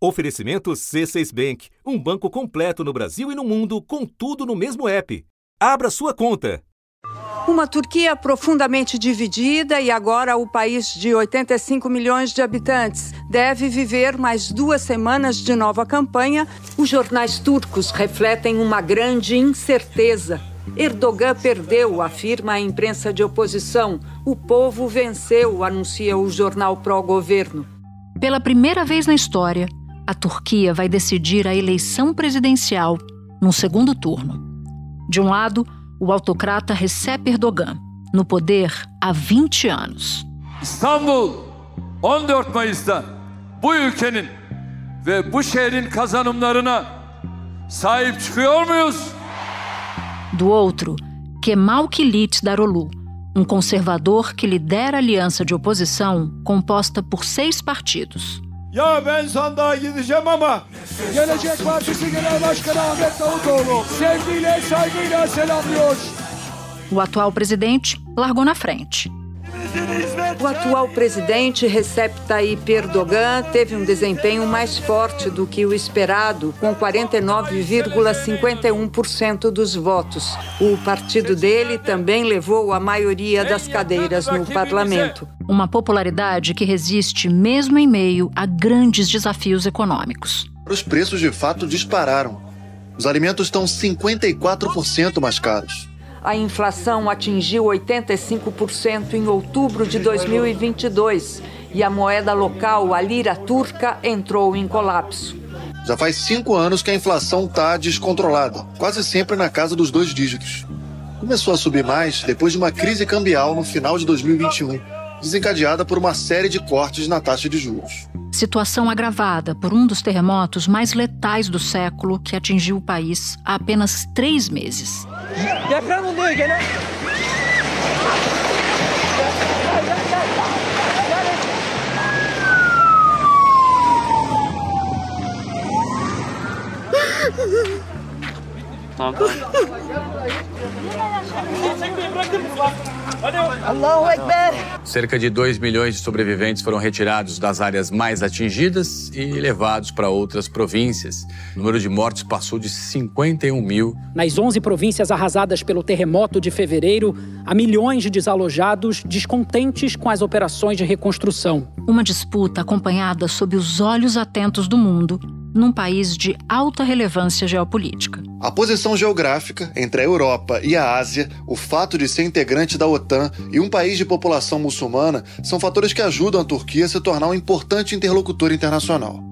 Oferecimento C6 Bank, um banco completo no Brasil e no mundo, com tudo no mesmo app. Abra sua conta. Uma Turquia profundamente dividida e agora o país de 85 milhões de habitantes deve viver mais duas semanas de nova campanha. Os jornais turcos refletem uma grande incerteza. Erdogan perdeu, afirma a imprensa de oposição. O povo venceu, anuncia o jornal pró-governo. Pela primeira vez na história, a Turquia vai decidir a eleição presidencial no segundo turno. De um lado, o autocrata Recep Erdogan, no poder há 20 anos. İstanbul 14 Mayıs'ta bu ülkenin ve bu şehrin kazanımlarına sahip çıkıyor muyuz? Do outro, Kemal Kilit Darolu, um conservador que lidera a aliança de oposição composta por seis partidos. Ya ben sandığa gideceğim ama Gelecek Partisi Genel Başkanı Ahmet Davutoğlu sevgiyle saygıyla selamlıyor. O atual presidente largou na frente. O atual presidente Recep Tayyip Erdogan teve um desempenho mais forte do que o esperado, com 49,51% dos votos. O partido dele também levou a maioria das cadeiras no parlamento. Uma popularidade que resiste mesmo em meio a grandes desafios econômicos. Os preços de fato dispararam. Os alimentos estão 54% mais caros. A inflação atingiu 85% em outubro de 2022 e a moeda local, a lira turca, entrou em colapso. Já faz cinco anos que a inflação está descontrolada, quase sempre na casa dos dois dígitos. Começou a subir mais depois de uma crise cambial no final de 2021, desencadeada por uma série de cortes na taxa de juros. Situação agravada por um dos terremotos mais letais do século que atingiu o país há apenas três meses. Tamam. Cerca de 2 milhões de sobreviventes foram retirados das áreas mais atingidas e levados para outras províncias. O número de mortes passou de 51 mil. Nas 11 províncias arrasadas pelo terremoto de fevereiro, há milhões de desalojados descontentes com as operações de reconstrução. Uma disputa acompanhada sob os olhos atentos do mundo num país de alta relevância geopolítica. A posição geográfica entre a Europa e a Ásia, o fato de ser integrante da OTAN e um país de população muçulmana são fatores que ajudam a Turquia a se tornar um importante interlocutor internacional.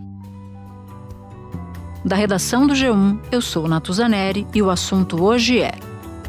Da redação do G1, eu sou Natuzaneri e o assunto hoje é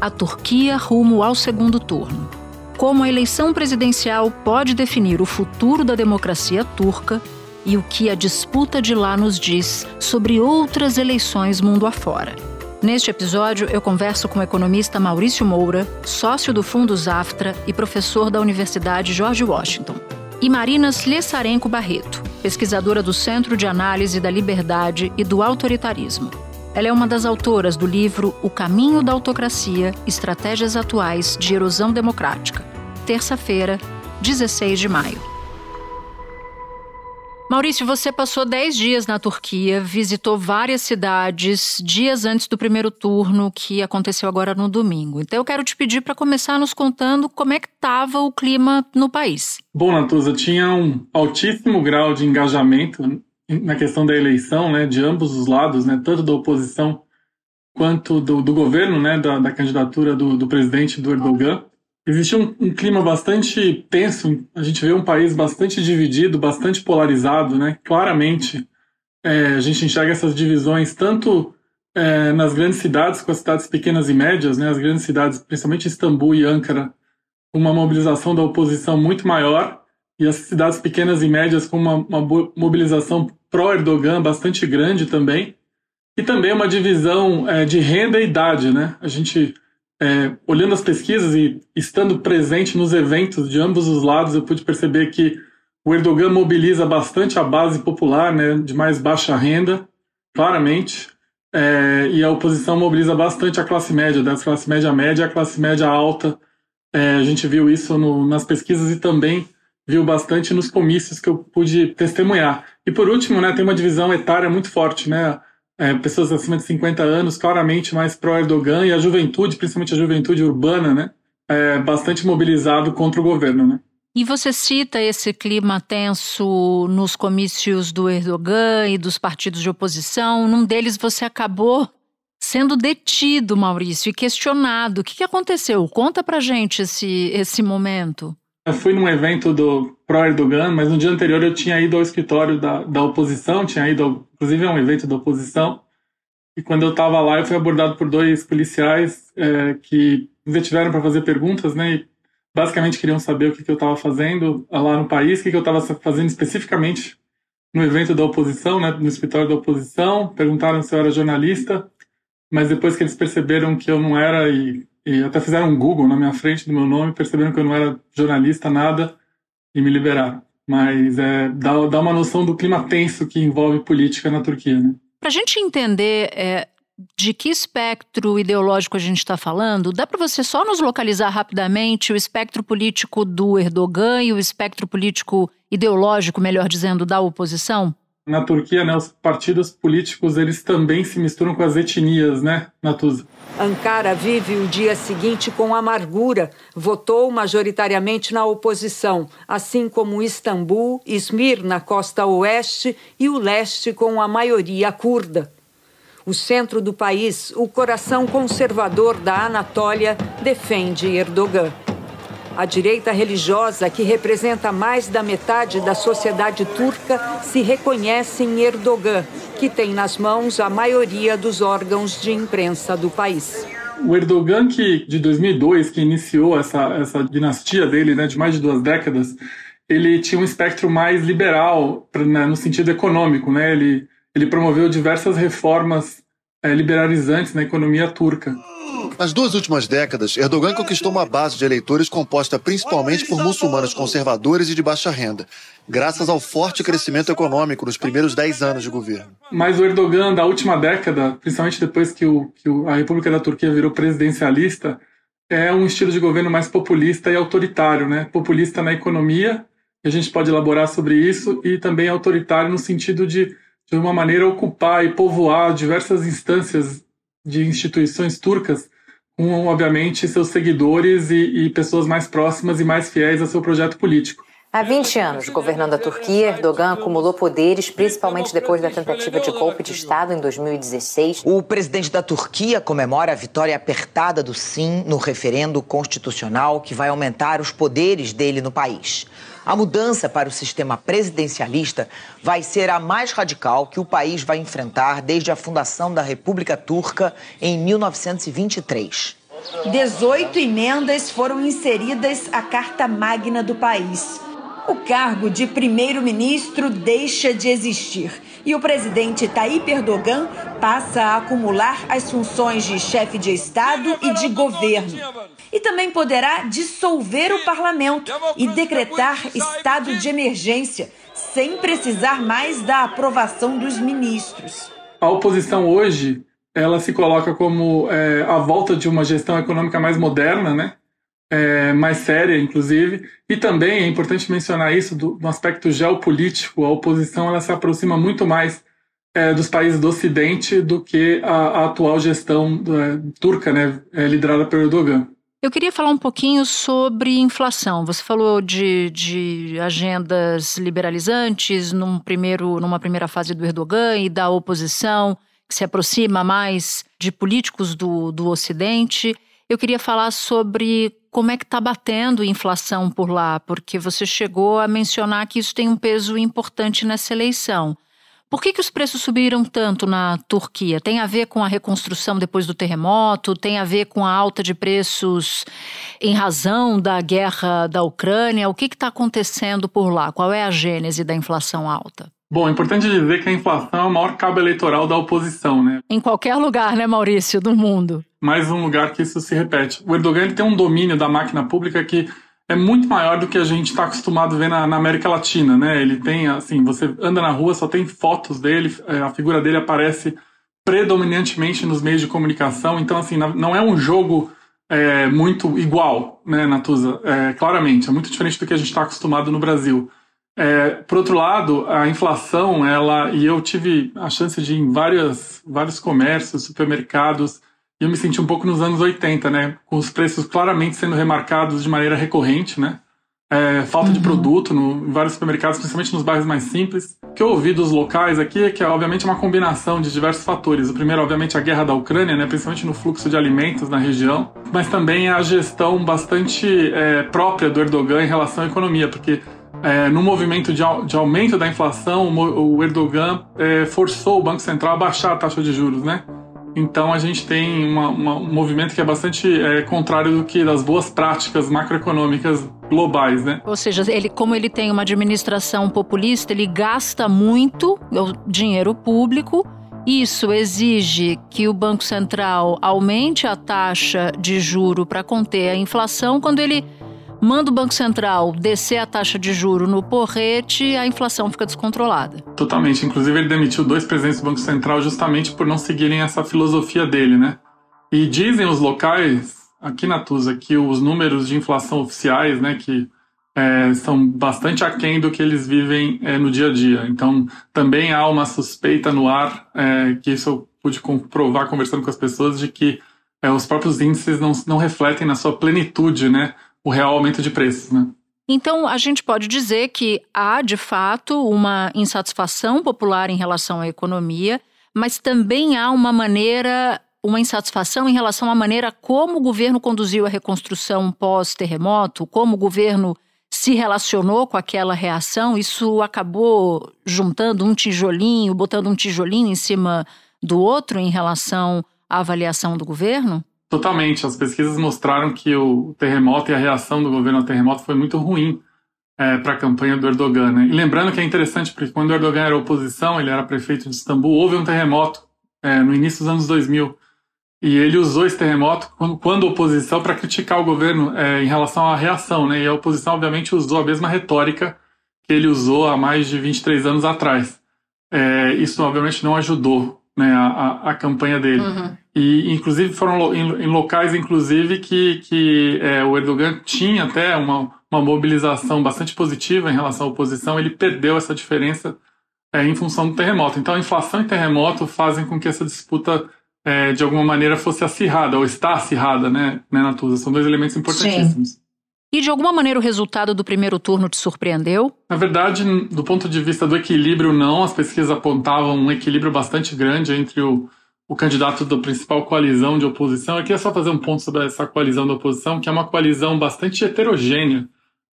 a Turquia rumo ao segundo turno. Como a eleição presidencial pode definir o futuro da democracia turca e o que a disputa de lá nos diz sobre outras eleições mundo afora. Neste episódio, eu converso com o economista Maurício Moura, sócio do Fundo Zaftra e professor da Universidade George Washington, e Marina Slessarenko Barreto, pesquisadora do Centro de Análise da Liberdade e do Autoritarismo. Ela é uma das autoras do livro O Caminho da Autocracia Estratégias Atuais de Erosão Democrática. Terça-feira, 16 de maio. Maurício, você passou 10 dias na Turquia, visitou várias cidades dias antes do primeiro turno, que aconteceu agora no domingo. Então eu quero te pedir para começar nos contando como é que estava o clima no país. Bom, Natuza, tinha um altíssimo grau de engajamento na questão da eleição, né, de ambos os lados, né, tanto da oposição quanto do, do governo, né, da, da candidatura do, do presidente do Erdogan existia um, um, clima bastante tenso. A gente vê um país bastante dividido, bastante polarizado, né? Claramente, é, a gente enxerga essas divisões tanto é, nas grandes cidades, com as cidades pequenas e médias, né? As grandes cidades, principalmente Istambul e Ankara, uma mobilização da oposição muito maior, e as cidades pequenas e médias com uma, uma mobilização pró-Erdogan bastante grande também, e também uma divisão é, de renda e idade, né? A gente é, olhando as pesquisas e estando presente nos eventos de ambos os lados, eu pude perceber que o Erdogan mobiliza bastante a base popular, né, de mais baixa renda, claramente, é, e a oposição mobiliza bastante a classe média, da classe média média à classe média alta. É, a gente viu isso no, nas pesquisas e também viu bastante nos comícios que eu pude testemunhar. E por último, né, tem uma divisão etária muito forte, né? É, pessoas acima de 50 anos, claramente mais pró-Erdogan, e a juventude, principalmente a juventude urbana, né? É, bastante mobilizado contra o governo, né? E você cita esse clima tenso nos comícios do Erdogan e dos partidos de oposição. Num deles você acabou sendo detido, Maurício, e questionado. O que, aconteceu? Conta pra gente esse, esse momento. Eu fui num evento do pró-Erdogan, mas no dia anterior eu tinha ido ao escritório da, da oposição, tinha ido, inclusive, a um evento da oposição. E quando eu estava lá, eu fui abordado por dois policiais é, que me detiveram para fazer perguntas, né? E basicamente queriam saber o que, que eu estava fazendo lá no país, o que, que eu estava fazendo especificamente no evento da oposição, né, no escritório da oposição. Perguntaram se eu era jornalista, mas depois que eles perceberam que eu não era e, e até fizeram um Google na minha frente do meu nome, perceberam que eu não era jornalista, nada, e me liberaram. Mas é, dá, dá uma noção do clima tenso que envolve política na Turquia, né? Para a gente entender é, de que espectro ideológico a gente está falando, dá para você só nos localizar rapidamente o espectro político do Erdogan e o espectro político ideológico, melhor dizendo, da oposição? Na Turquia, né, os partidos políticos eles também se misturam com as etnias, né, Natuza? Ankara vive o dia seguinte com amargura. Votou majoritariamente na oposição, assim como Istambul, Izmir na costa oeste e o leste com a maioria curda. O centro do país, o coração conservador da Anatólia, defende Erdogan. A direita religiosa, que representa mais da metade da sociedade turca, se reconhece em Erdogan, que tem nas mãos a maioria dos órgãos de imprensa do país. O Erdogan, que de 2002, que iniciou essa, essa dinastia dele, né, de mais de duas décadas, ele tinha um espectro mais liberal né, no sentido econômico, né? Ele ele promoveu diversas reformas é, liberalizantes na economia turca. Nas duas últimas décadas, Erdogan conquistou uma base de eleitores composta principalmente por muçulmanos conservadores e de baixa renda, graças ao forte crescimento econômico nos primeiros dez anos de governo. Mas o Erdogan da última década, principalmente depois que, o, que a República da Turquia virou presidencialista, é um estilo de governo mais populista e autoritário, né? Populista na economia, a gente pode elaborar sobre isso, e também autoritário no sentido de de uma maneira ocupar e povoar diversas instâncias de instituições turcas com, obviamente, seus seguidores e, e pessoas mais próximas e mais fiéis ao seu projeto político. Há 20 anos governando a Turquia, Erdogan acumulou poderes, principalmente depois da tentativa de golpe de Estado em 2016. O presidente da Turquia comemora a vitória apertada do sim no referendo constitucional que vai aumentar os poderes dele no país. A mudança para o sistema presidencialista vai ser a mais radical que o país vai enfrentar desde a fundação da República Turca em 1923. 18 emendas foram inseridas à Carta Magna do país. O cargo de primeiro-ministro deixa de existir e o presidente Tayyip Erdogan passa a acumular as funções de chefe de Estado e de governo. E também poderá dissolver o parlamento e decretar estado de emergência, sem precisar mais da aprovação dos ministros. A oposição hoje ela se coloca como é, a volta de uma gestão econômica mais moderna, né? É, mais séria, inclusive. E também é importante mencionar isso do, do aspecto geopolítico. A oposição ela se aproxima muito mais é, dos países do Ocidente do que a, a atual gestão é, turca, né, é, liderada pelo Erdogan. Eu queria falar um pouquinho sobre inflação. Você falou de, de agendas liberalizantes num primeiro, numa primeira fase do Erdogan e da oposição, que se aproxima mais de políticos do, do Ocidente. Eu queria falar sobre como é que está batendo inflação por lá, porque você chegou a mencionar que isso tem um peso importante nessa eleição. Por que, que os preços subiram tanto na Turquia? Tem a ver com a reconstrução depois do terremoto? Tem a ver com a alta de preços em razão da guerra da Ucrânia? O que está acontecendo por lá? Qual é a gênese da inflação alta? Bom, é importante dizer que a inflação é o maior cabo eleitoral da oposição, né? Em qualquer lugar, né, Maurício, do mundo. Mais um lugar que isso se repete. O Erdogan tem um domínio da máquina pública que é muito maior do que a gente está acostumado a ver na, na, América Latina, né? Ele tem, assim, você anda na rua, só tem fotos dele, é, a figura dele aparece predominantemente nos meios de comunicação, então, assim, não é um jogo é, muito igual, né, Natuza? É, claramente, é muito diferente do que a gente está acostumado no Brasil. É, por outro lado, a inflação, ela e eu tive a chance de ir em várias, vários comércios, supermercados, e eu me senti um pouco nos anos 80, né? Com os preços claramente sendo remarcados de maneira recorrente, né? É, falta uhum. de produto no, em vários supermercados, principalmente nos bairros mais simples. O que eu ouvi dos locais aqui é que, obviamente, é uma combinação de diversos fatores. O primeiro, obviamente, a guerra da Ucrânia, né, principalmente no fluxo de alimentos na região, mas também a gestão bastante é, própria do Erdogan em relação à economia, porque é, no movimento de, de, aumento da inflação, o Erdogan é, forçou o Banco Central a baixar a taxa de juros, né? Então a gente tem uma, uma, um movimento que é bastante é, contrário do que das boas práticas macroeconômicas globais, né? Ou seja, ele, como ele tem uma administração populista, ele gasta muito dinheiro público. Isso exige que o Banco Central aumente a taxa de juro para conter a inflação. Quando ele manda o Banco Central descer a taxa de juro no porrete, a inflação fica descontrolada. Totalmente. Inclusive, ele demitiu dois presidentes do Banco Central justamente por não seguirem essa filosofia dele, né? E dizem os locais, aqui na Tusa, que os números de inflação oficiais, né, que é, são bastante aquém do que eles vivem é, no dia a dia. Então, também há uma suspeita no ar, é, que isso eu pude comprovar conversando com as pessoas, de que é, os próprios índices não, não refletem na sua plenitude, né, o real aumento de preços, né? Então, a gente pode dizer que há, de fato, uma insatisfação popular em relação à economia, mas também há uma maneira, uma insatisfação em relação à maneira como o governo conduziu a reconstrução pós-terremoto, como o governo se relacionou com aquela reação. Isso acabou juntando um tijolinho, botando um tijolinho em cima do outro em relação à avaliação do governo? Totalmente. As pesquisas mostraram que o terremoto e a reação do governo ao terremoto foi muito ruim é, para a campanha do Erdogan. Né? E lembrando que é interessante, porque quando o Erdogan era oposição, ele era prefeito de Istambul, houve um terremoto é, no início dos anos 2000. E ele usou esse terremoto quando, quando oposição para criticar o governo é, em relação à reação. Né? E a oposição, obviamente, usou a mesma retórica que ele usou há mais de 23 anos atrás. É, isso, obviamente, não ajudou né, a, a, campanha dele. Uhum. E, inclusive, foram em, locais, inclusive, que, que é, o Erdogan tinha até uma, uma mobilização bastante positiva em relação à oposição, ele perdeu essa diferença é, em função do terremoto. Então, a inflação e terremoto fazem com que essa disputa, é, de alguma maneira, fosse acirrada, ou está acirrada, né, né Natuza? São dois elementos importantíssimos. Sim. E de alguma maneira o resultado do primeiro turno te surpreendeu? Na verdade, do ponto de vista do equilíbrio, não. As pesquisas apontavam um equilíbrio bastante grande entre o, o candidato da principal coalizão de oposição. Eu queria só fazer um ponto sobre essa coalizão da oposição, que é uma coalizão bastante heterogênea.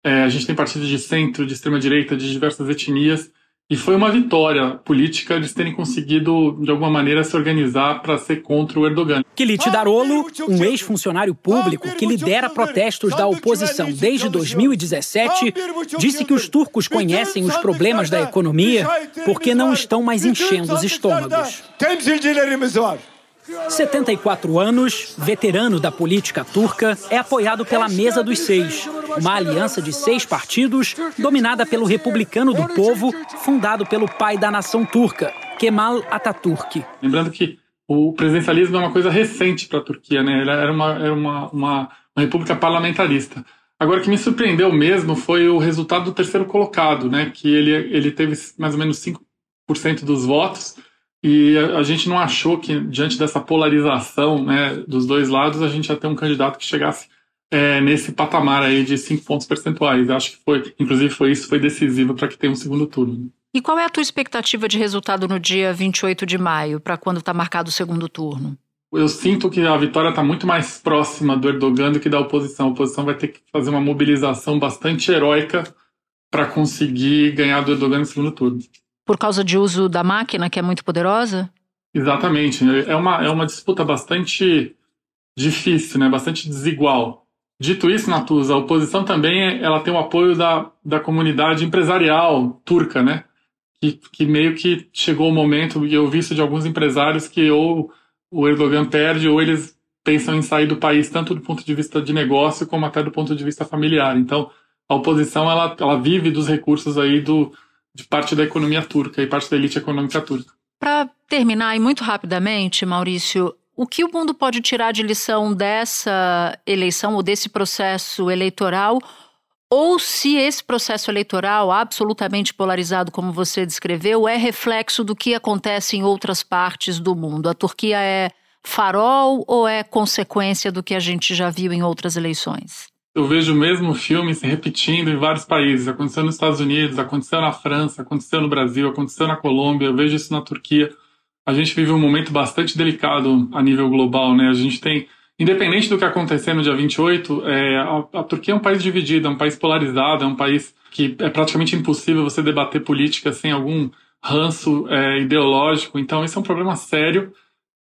É, a gente tem partidos de centro, de extrema-direita, de diversas etnias. E foi uma vitória política eles terem conseguido, de alguma maneira, se organizar para ser contra o Erdogan. Kilit Darolo, um ex-funcionário público que lidera protestos da oposição desde 2017, disse que os turcos conhecem os problemas da economia porque não estão mais enchendo os estômagos. 74 anos, veterano da política turca, é apoiado pela Mesa dos Seis, uma aliança de seis partidos dominada pelo Republicano do Povo, fundado pelo pai da nação turca, Kemal Atatürk. Lembrando que o presidencialismo é uma coisa recente para a Turquia, né? Ele era, uma, era uma, uma, uma república parlamentarista. Agora, o que me surpreendeu mesmo foi o resultado do terceiro colocado, né? Que ele, ele teve mais ou menos 5% dos votos e a, a, gente não achou que, diante dessa polarização né, dos dois lados, a gente ia ter um candidato que chegasse é, nesse patamar aí de 5 pontos percentuais. Eu acho que foi, inclusive, foi isso foi decisivo para que tenha um segundo turno. E qual é a tua expectativa de resultado no dia 28 de maio, para quando está marcado o segundo turno? Eu sinto que a vitória está muito mais próxima do Erdogan do que da oposição. A oposição vai ter que fazer uma mobilização bastante heróica para conseguir ganhar do Erdogan no segundo turno por causa de uso da máquina, que é muito poderosa? Exatamente. É uma, é uma disputa bastante difícil, né? bastante desigual. Dito isso, Natuza, a oposição também ela tem o apoio da, da comunidade empresarial turca, né? Que, que meio que chegou o momento, e eu vi isso de alguns empresários, que ou o Erdogan perde ou eles pensam em sair do país, tanto do ponto de vista de negócio como até do ponto de vista familiar. Então, a oposição ela, ela vive dos recursos aí do, de parte da economia turca e parte da elite econômica turca. Para terminar, e muito rapidamente, Maurício, o que o mundo pode tirar de lição dessa eleição ou desse processo eleitoral? ou se esse processo eleitoral absolutamente polarizado, como você descreveu, é reflexo do que acontece em outras partes do mundo. A Turquia é farol ou é consequência do que a gente já viu em outras eleições? Eu vejo o mesmo filme se repetindo em vários países. Aconteceu nos Estados Unidos, aconteceu na França, aconteceu no Brasil, aconteceu na Colômbia, eu vejo isso na Turquia. A gente vive um momento bastante delicado a nível global, né? A gente tem Independente do que acontecer no dia 28, é, a, a Turquia é um país dividido, é um país polarizado, é um país que é praticamente impossível você debater política sem algum ranço é, ideológico. Então, esse é um problema sério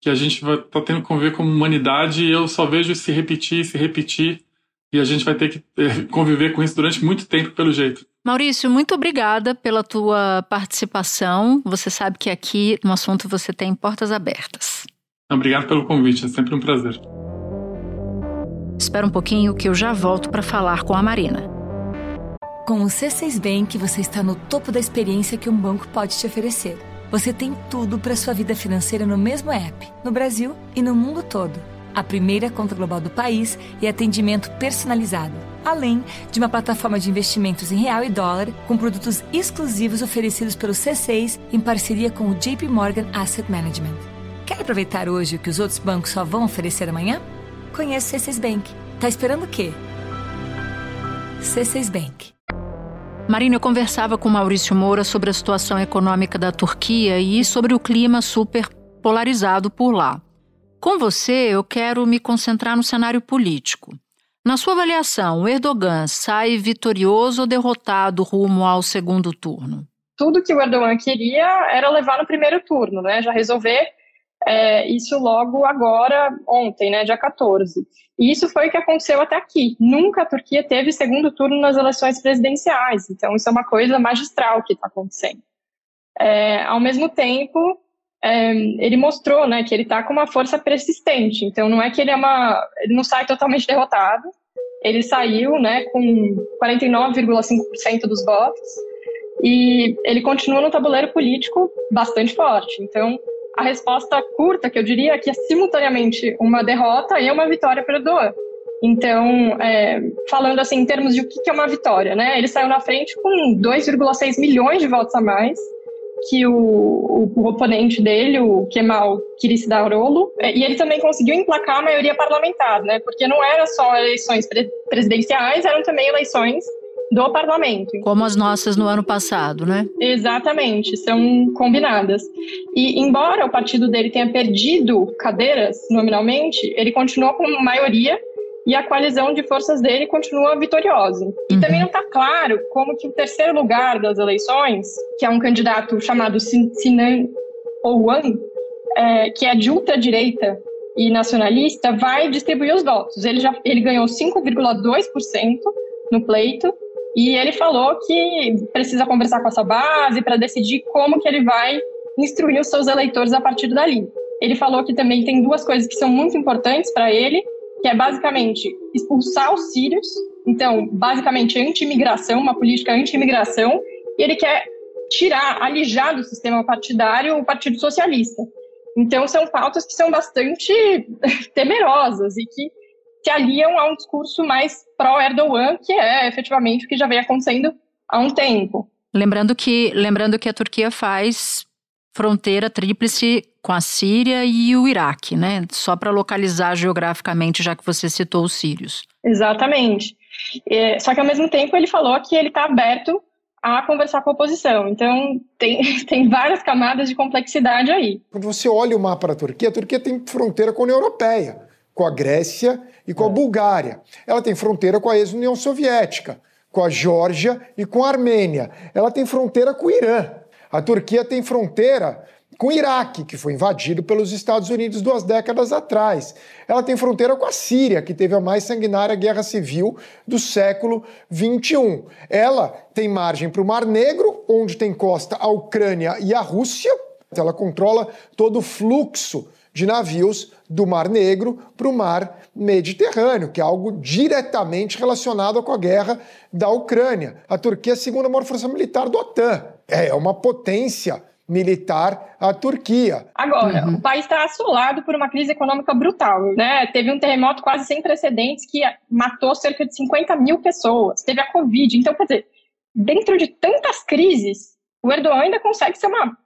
que a gente vai estar tá tendo que conviver como humanidade e eu só vejo se repetir, se repetir e a gente vai ter que é, conviver com isso durante muito tempo, pelo jeito. Maurício, muito obrigada pela tua participação. Você sabe que aqui no assunto você tem portas abertas. Obrigado pelo convite, é sempre um prazer. Espera um pouquinho que eu já volto para falar com a Marina. Com o C6 Bank, você está no topo da experiência que um banco pode te oferecer. Você tem tudo para sua vida financeira no mesmo app, no Brasil e no mundo todo. A primeira conta global do país e atendimento personalizado, além de uma plataforma de investimentos em real e dólar com produtos exclusivos oferecidos pelo C6 em parceria com o JP Morgan Asset Management. Quer aproveitar hoje o que os outros bancos só vão oferecer amanhã? Conheço C6 Bank. Tá esperando o quê? C6 Bank. Marina, eu conversava com Maurício Moura sobre a situação econômica da Turquia e sobre o clima super polarizado por lá. Com você, eu quero me concentrar no cenário político. Na sua avaliação, o Erdogan sai vitorioso ou derrotado rumo ao segundo turno? Tudo que o Erdogan queria era levar no primeiro turno, né? Já resolver é, isso logo agora, ontem, né, dia 14. E isso foi o que aconteceu até aqui. Nunca a Turquia teve segundo turno nas eleições presidenciais, então isso é uma coisa magistral que está acontecendo. É, ao mesmo tempo, é, ele mostrou né, que ele está com uma força persistente, então não é que ele, é uma, ele não sai totalmente derrotado, ele saiu né, com 49,5% dos votos, e ele continua no tabuleiro político bastante forte. Então, a resposta curta, que eu diria, é que é simultaneamente uma derrota e uma vitória para o Erdogan. Então, é, falando assim em termos de o que é uma vitória, né? Ele saiu na frente com 2,6 milhões de votos a mais que o, o, o oponente dele, o Kemal Kılıçdaroğlu, é, e ele também conseguiu emplacar a maioria parlamentar, né? Porque não era só eleições presidenciais, eram também eleições do parlamento. Como as nossas no ano passado, né? Exatamente, são combinadas. E embora o partido dele tenha perdido cadeiras nominalmente, ele continuou com maioria e a coalizão de forças dele continua vitoriosa. E uhum. também não está claro como que o terceiro lugar das eleições, que é um candidato chamado Sinan Oğan, é, que é de ultradireita e nacionalista, vai distribuir os votos. Ele já ele ganhou 5,2% no pleito e ele falou que precisa conversar com essa base para decidir como que ele vai instruir os seus eleitores a partir dali. Ele falou que também tem duas coisas que são muito importantes para ele, que é basicamente expulsar os sírios, então, basicamente anti-imigração, uma política anti-imigração, e ele quer tirar, alijar do sistema partidário o Partido Socialista. Então, são pautas que são bastante temerosas e que se aliam a um discurso mais pró-Erdogan, que é efetivamente o que já vem acontecendo há um tempo. Lembrando que, lembrando que a Turquia faz fronteira tríplice com a Síria e o Iraque, né? Só para localizar geograficamente, já que você citou os sírios. Exatamente. É, só que ao mesmo tempo ele falou que ele está aberto a conversar com a oposição. Então tem, tem várias camadas de complexidade aí. Quando você olha o mapa da Turquia, a Turquia tem fronteira com a União Europeia com a Grécia e com a é. Bulgária. Ela tem fronteira com a ex-União Soviética, com a Geórgia e com a Armênia. Ela tem fronteira com o Irã. A Turquia tem fronteira com o Iraque, que foi invadido pelos Estados Unidos duas décadas atrás. Ela tem fronteira com a Síria, que teve a mais sanguinária guerra civil do século XXI. Ela tem margem para o Mar Negro, onde tem costa a Ucrânia e a Rússia. Ela controla todo o fluxo de navios do Mar Negro para o Mar Mediterrâneo, que é algo diretamente relacionado com a guerra da Ucrânia. A Turquia é a segunda maior força militar do OTAN. É uma potência militar à Turquia. Agora, uhum. o país está assolado por uma crise econômica brutal. Né? Teve um terremoto quase sem precedentes que matou cerca de 50 mil pessoas. Teve a Covid. Então, quer dizer, dentro de tantas crises, o Erdogan ainda consegue ser uma.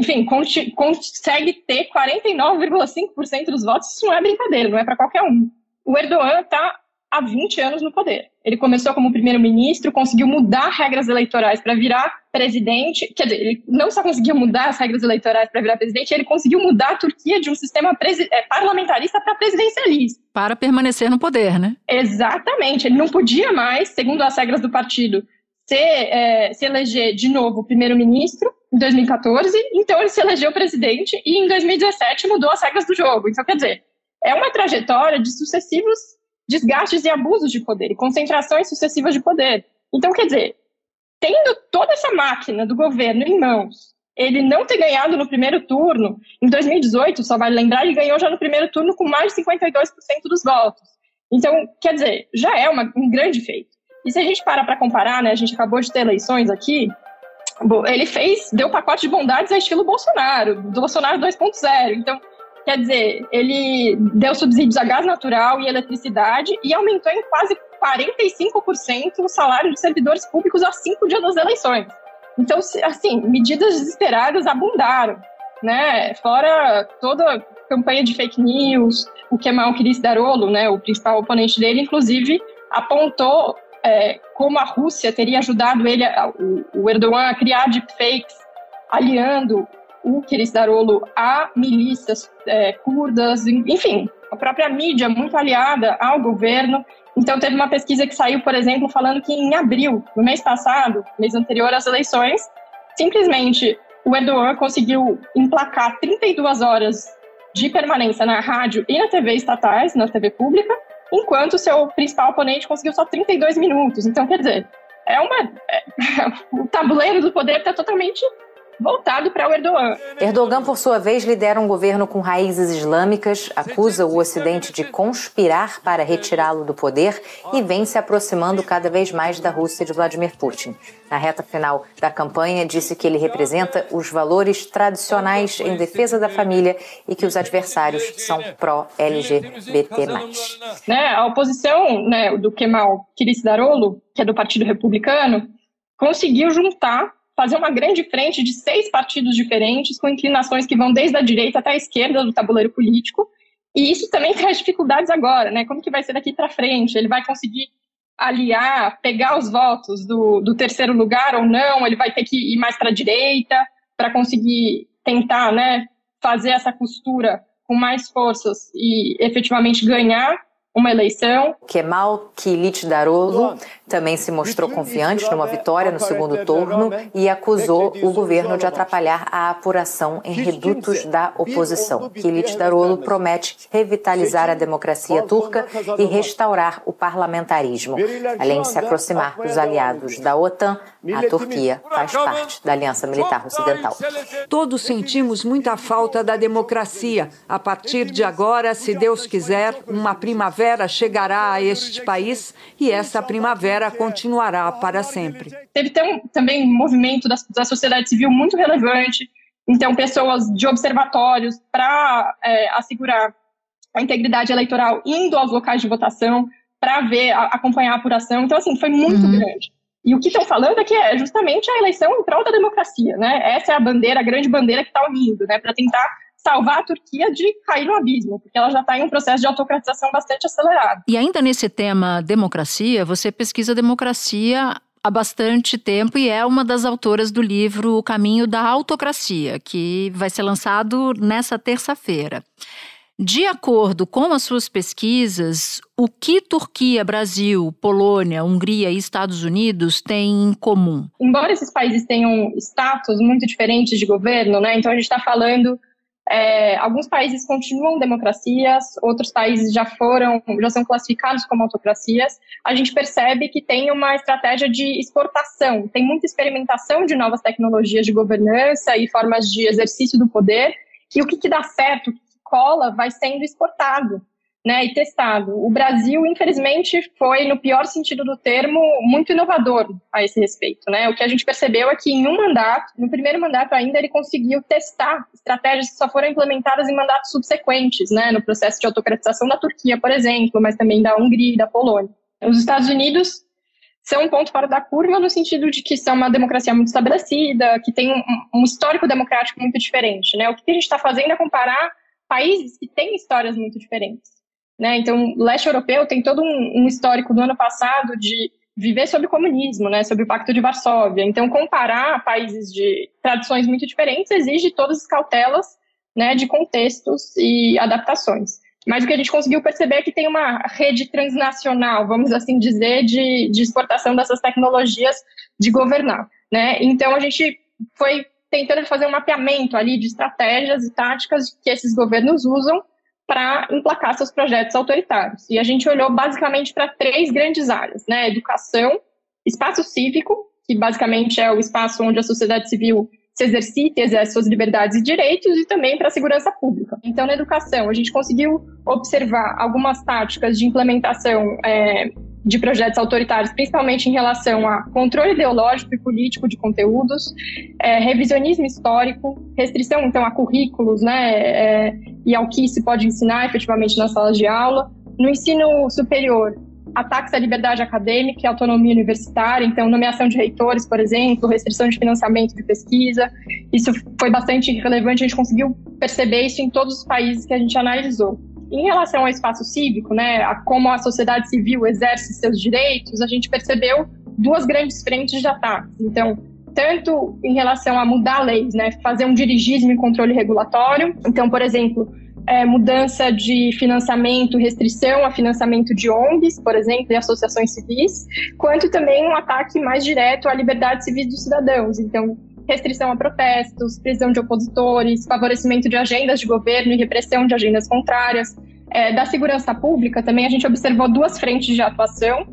Enfim, consegue ter 49,5% dos votos. Isso não é brincadeira, não é para qualquer um. O Erdogan está há 20 anos no poder. Ele começou como primeiro-ministro, conseguiu mudar regras eleitorais para virar presidente. Quer dizer, ele não só conseguiu mudar as regras eleitorais para virar presidente, ele conseguiu mudar a Turquia de um sistema é, parlamentarista para presidencialista. Para permanecer no poder, né? Exatamente. Ele não podia mais, segundo as regras do partido, ser, é, se eleger de novo primeiro-ministro em 2014, então ele se elegeu presidente e em 2017 mudou as regras do jogo. Então, quer dizer, é uma trajetória de sucessivos desgastes e abusos de poder e concentrações sucessivas de poder. Então, quer dizer, tendo toda essa máquina do governo em mãos, ele não ter ganhado no primeiro turno, em 2018, só vale lembrar, ele ganhou já no primeiro turno com mais de 52% dos votos. Então, quer dizer, já é uma, um grande feito. E se a gente para para comparar, né, a gente acabou de ter eleições aqui, ele fez, deu pacote de bondades a estilo Bolsonaro, do Bolsonaro 2.0. Então, Quer dizer, ele deu subsídios a gás natural e eletricidade e aumentou em quase 45% o salário de servidores públicos a cinco dias das eleições. Então, assim, medidas desesperadas abundaram, né? Fora toda a campanha de fake news, o Kemal Kılıçdaroğlu, né, o principal oponente dele, inclusive, apontou é, como a Rússia teria ajudado ele, o, o Erdogan, a criar deepfakes, aliando o Kılıçdaroğlu a milícias é, curdas, enfim, a própria mídia muito aliada ao governo. Então, teve uma pesquisa que saiu, por exemplo, falando que em abril, no mês passado, mês anterior às eleições, simplesmente o Erdogan conseguiu emplacar 32 horas de permanência na rádio e na TV estatais, na TV pública, enquanto seu principal oponente conseguiu só 32 minutos. Então, quer dizer, é uma. É, o tabuleiro do poder está totalmente voltado para o Erdogan. Erdogan, por sua vez, lidera um governo com raízes islâmicas, acusa o Ocidente de conspirar para retirá-lo do poder e vem se aproximando cada vez mais da Rússia de Vladimir Putin. Na reta final da campanha, disse que ele representa os valores tradicionais em defesa da família e que os adversários são pró-LGBT+. Né, a oposição né, do Kemal Kılıçdaroğlu, que é do Partido Republicano, conseguiu juntar fazer uma grande frente de seis partidos diferentes, com inclinações que vão desde a direita até a esquerda do tabuleiro político. E isso também traz dificuldades agora, né? Como que vai ser daqui para frente? Ele vai conseguir aliar, pegar os votos do, do terceiro lugar ou não? Ele vai ter que ir mais para a direita para conseguir tentar, né, fazer essa costura com mais forças e efetivamente ganhar uma eleição. Kemal Kılıçdaroğlu também se mostrou confiante numa vitória no segundo turno e acusou o governo de atrapalhar a apuração em redutos da oposição. Kılıçdaroğlu promete revitalizar a democracia turca e restaurar o parlamentarismo. Além de se aproximar dos aliados da OTAN, a Turquia faz parte da Aliança Militar Ocidental. Todos sentimos muita falta da democracia. A partir de agora, se Deus quiser, uma primavera chegará a este país e essa primavera continuará para sempre. Teve também um movimento da, da sociedade civil muito relevante, então pessoas de observatórios para é, assegurar a integridade eleitoral indo aos locais de votação para ver, a, acompanhar a apuração. Então, assim, foi muito uhum. grande. E o que estão falando é que é justamente a eleição em prol da democracia, né? Essa é a bandeira, a grande bandeira que está unindo, né? Para tentar salvar a Turquia de cair no abismo, porque ela já está em um processo de autocratização bastante acelerado. E ainda nesse tema democracia, você pesquisa democracia há bastante tempo e é uma das autoras do livro O Caminho da Autocracia, que vai ser lançado nessa terça-feira. De acordo com as suas pesquisas, o que Turquia, Brasil, Polônia, Hungria e Estados Unidos têm em comum? Embora esses países tenham status muito diferentes de governo, né? Então a gente está falando é, alguns países continuam democracias, outros países já foram, já são classificados como autocracias. A gente percebe que tem uma estratégia de exportação, tem muita experimentação de novas tecnologias de governança e formas de exercício do poder. E o que, que dá certo, o que cola, vai sendo exportado. Né, e testado. O Brasil, infelizmente, foi, no pior sentido do termo, muito inovador a esse respeito. Né? O que a gente percebeu é que em um mandato, no primeiro mandato ainda, ele conseguiu testar estratégias que só foram implementadas em mandatos subsequentes, né, no processo de autocratização da Turquia, por exemplo, mas também da Hungria e da Polônia. Os Estados Unidos são um ponto fora da curva no sentido de que são uma democracia muito estabelecida, que tem um, um histórico democrático muito diferente. Né? O que a gente está fazendo é comparar países que têm histórias muito diferentes. Né? Então, o leste europeu tem todo um, um, histórico do ano passado de viver sob o comunismo, né? sob o Pacto de Varsóvia. Então, comparar países de tradições muito diferentes exige todas as cautelas né, de contextos e adaptações. Mas o que a gente conseguiu perceber é que tem uma rede transnacional, vamos assim dizer, de, de exportação dessas tecnologias de governar. Né? Então, a gente foi tentando fazer um mapeamento ali de estratégias e táticas que esses governos usam para emplacar seus projetos autoritários. E a gente olhou basicamente para três grandes áreas, né? Educação, espaço cívico, que basicamente é o espaço onde a sociedade civil se exercita e exerce suas liberdades e direitos, e também para a segurança pública. Então, na educação, a gente conseguiu observar algumas táticas de implementação é, de projetos autoritários, principalmente em relação a controle ideológico e político de conteúdos, é, revisionismo histórico, restrição, então, a currículos, né, é, e ao que se pode ensinar efetivamente nas salas de aula. No ensino superior, ataques à liberdade acadêmica e autonomia universitária, então, nomeação de reitores, por exemplo, restrição de financiamento de pesquisa. Isso foi bastante relevante, a gente conseguiu perceber isso em todos os países que a gente analisou. Em relação ao espaço cívico, né, a como a sociedade civil exerce seus direitos, a gente percebeu duas grandes frentes de ataques. Então, tanto em relação a mudar leis, né, fazer um dirigismo e controle regulatório. Então, por exemplo, é, mudança de financiamento, restrição a financiamento de ONGs, por exemplo, e associações civis, quanto também um ataque mais direto à liberdade civil dos cidadãos. Então, restrição a protestos, prisão de opositores, favorecimento de agendas de governo e repressão de agendas contrárias. É, da segurança pública, também a gente observou duas frentes de atuação.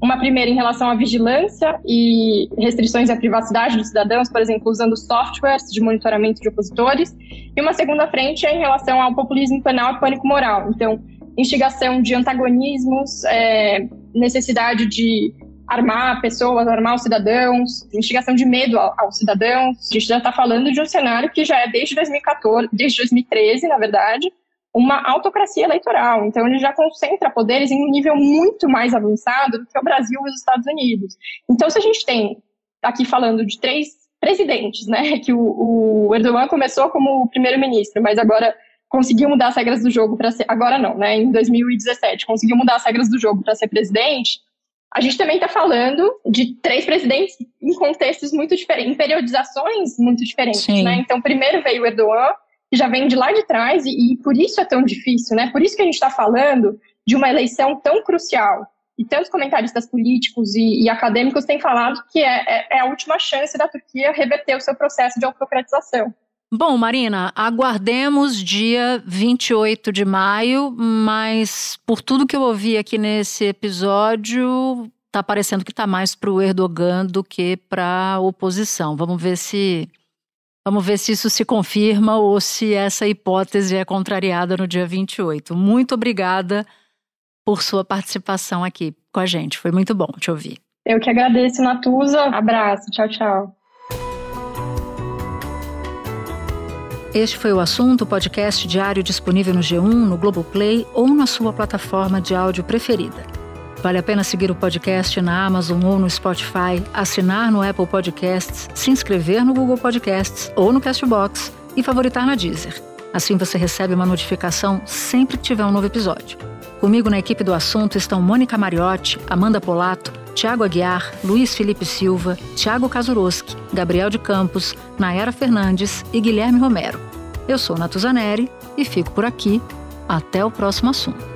Uma primeira em relação à vigilância e restrições à privacidade dos cidadãos, por exemplo, usando softwares de monitoramento de opositores. E uma segunda frente é em relação ao populismo penal e pânico moral. Então, instigação de antagonismos, é, necessidade de armar pessoas, armar os cidadãos, instigação de medo aos cidadãos. A gente já está falando de um cenário que já é desde 2014, desde 2013, na verdade, uma autocracia eleitoral. Então, ele já concentra poderes em um nível muito mais avançado do que o Brasil e os Estados Unidos. Então, se a gente tem, aqui falando de três presidentes, né, que o, o Erdogan começou como primeiro-ministro, mas agora conseguiu mudar as regras do jogo para ser. Agora não, né? Em 2017, conseguiu mudar as regras do jogo para ser presidente. A gente também está falando de três presidentes em contextos muito diferentes, em periodizações muito diferentes, Sim. né? Então, primeiro veio o Erdogan, já vem de lá de trás, e, e por isso é tão difícil, né? Por isso que a gente está falando de uma eleição tão crucial. E tantos comentaristas políticos e, e acadêmicos têm falado que é, é, é a última chance da Turquia reverter o seu processo de autocratização. Bom, Marina, aguardemos dia 28 de maio, mas por tudo que eu ouvi aqui nesse episódio, tá parecendo que tá mais para o Erdogan do que para a oposição. Vamos ver se Vamos ver se isso se confirma ou se essa hipótese é contrariada no dia 28. Muito obrigada por sua participação aqui com a gente. Foi muito bom te ouvir. Eu que agradeço, Natuza. Abraço. Tchau, tchau. Este foi o assunto, podcast diário disponível no G1, no Globoplay ou na sua plataforma de áudio preferida. Vale a pena seguir o podcast na Amazon ou no Spotify, assinar no Apple Podcasts, se inscrever no Google Podcasts ou no Castbox e favoritar na Deezer. Assim você recebe uma notificação sempre que tiver um novo episódio. Comigo na equipe do assunto estão Mônica Mariotti, Amanda Polato, Tiago Aguiar, Luiz Felipe Silva, Tiago Kazuroski, Gabriel de Campos, Nayara Fernandes e Guilherme Romero. Eu sou Natuzaneri e fico por aqui. Até o próximo assunto.